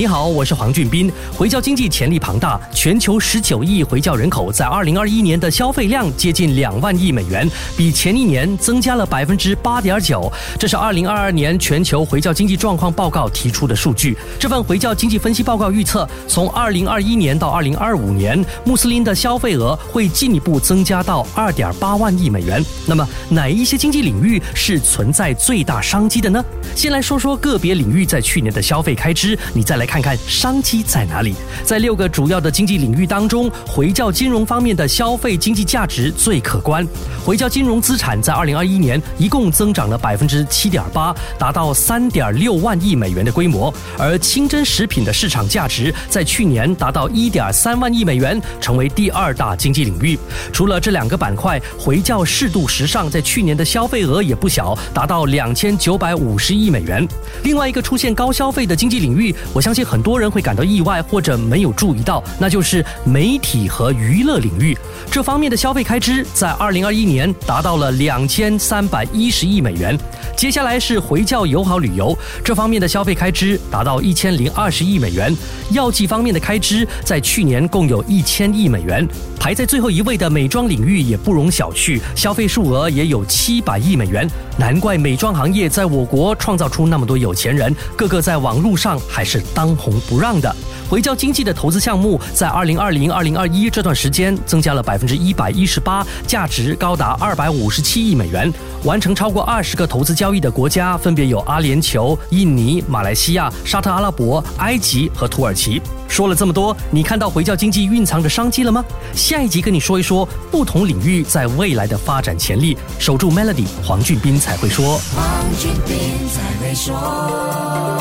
你好，我是黄俊斌。回教经济潜力庞大，全球十九亿回教人口，在二零二一年的消费量接近两万亿美元，比前一年增加了百分之八点九。这是二零二二年全球回教经济状况报告提出的数据。这份回教经济分析报告预测，从二零二一年到二零二五年，穆斯林的消费额会进一步增加到二点八万亿美元。那么，哪一些经济领域是存在最大商机的呢？先来说说个别领域在去年的消费开支，你再来。看看商机在哪里？在六个主要的经济领域当中，回教金融方面的消费经济价值最可观。回教金融资产在二零二一年一共增长了百分之七点八，达到三点六万亿美元的规模。而清真食品的市场价值在去年达到一点三万亿美元，成为第二大经济领域。除了这两个板块，回教适度时尚在去年的消费额也不小，达到两千九百五十亿美元。另外一个出现高消费的经济领域，我相信。很多人会感到意外或者没有注意到，那就是媒体和娱乐领域这方面的消费开支，在二零二一年达到了两千三百一十亿美元。接下来是回教友好旅游这方面的消费开支达到一千零二十亿美元。药剂方面的开支在去年共有一千亿美元。排在最后一位的美妆领域也不容小觑，消费数额也有七百亿美元。难怪美妆行业在我国创造出那么多有钱人，个个在网络上还是当红不让的。回教经济的投资项目在二零二零、二零二一这段时间增加了百分之一百一十八，价值高达二百五十七亿美元，完成超过二十个投资交易的国家分别有阿联酋、印尼、马来西亚、沙特阿拉伯、埃及和土耳其。说了这么多，你看到回教经济蕴藏着商机了吗？下一集跟你说一说不同领域在未来的发展潜力。守住 Melody，黄俊斌才会说。黄俊斌才会说。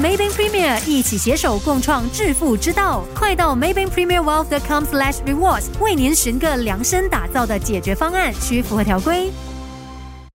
Maybank Premier 一起携手共创致富之道，快到 Maybank Premier Wealth.com/slash rewards 为您寻个量身打造的解决方案，需符合条规。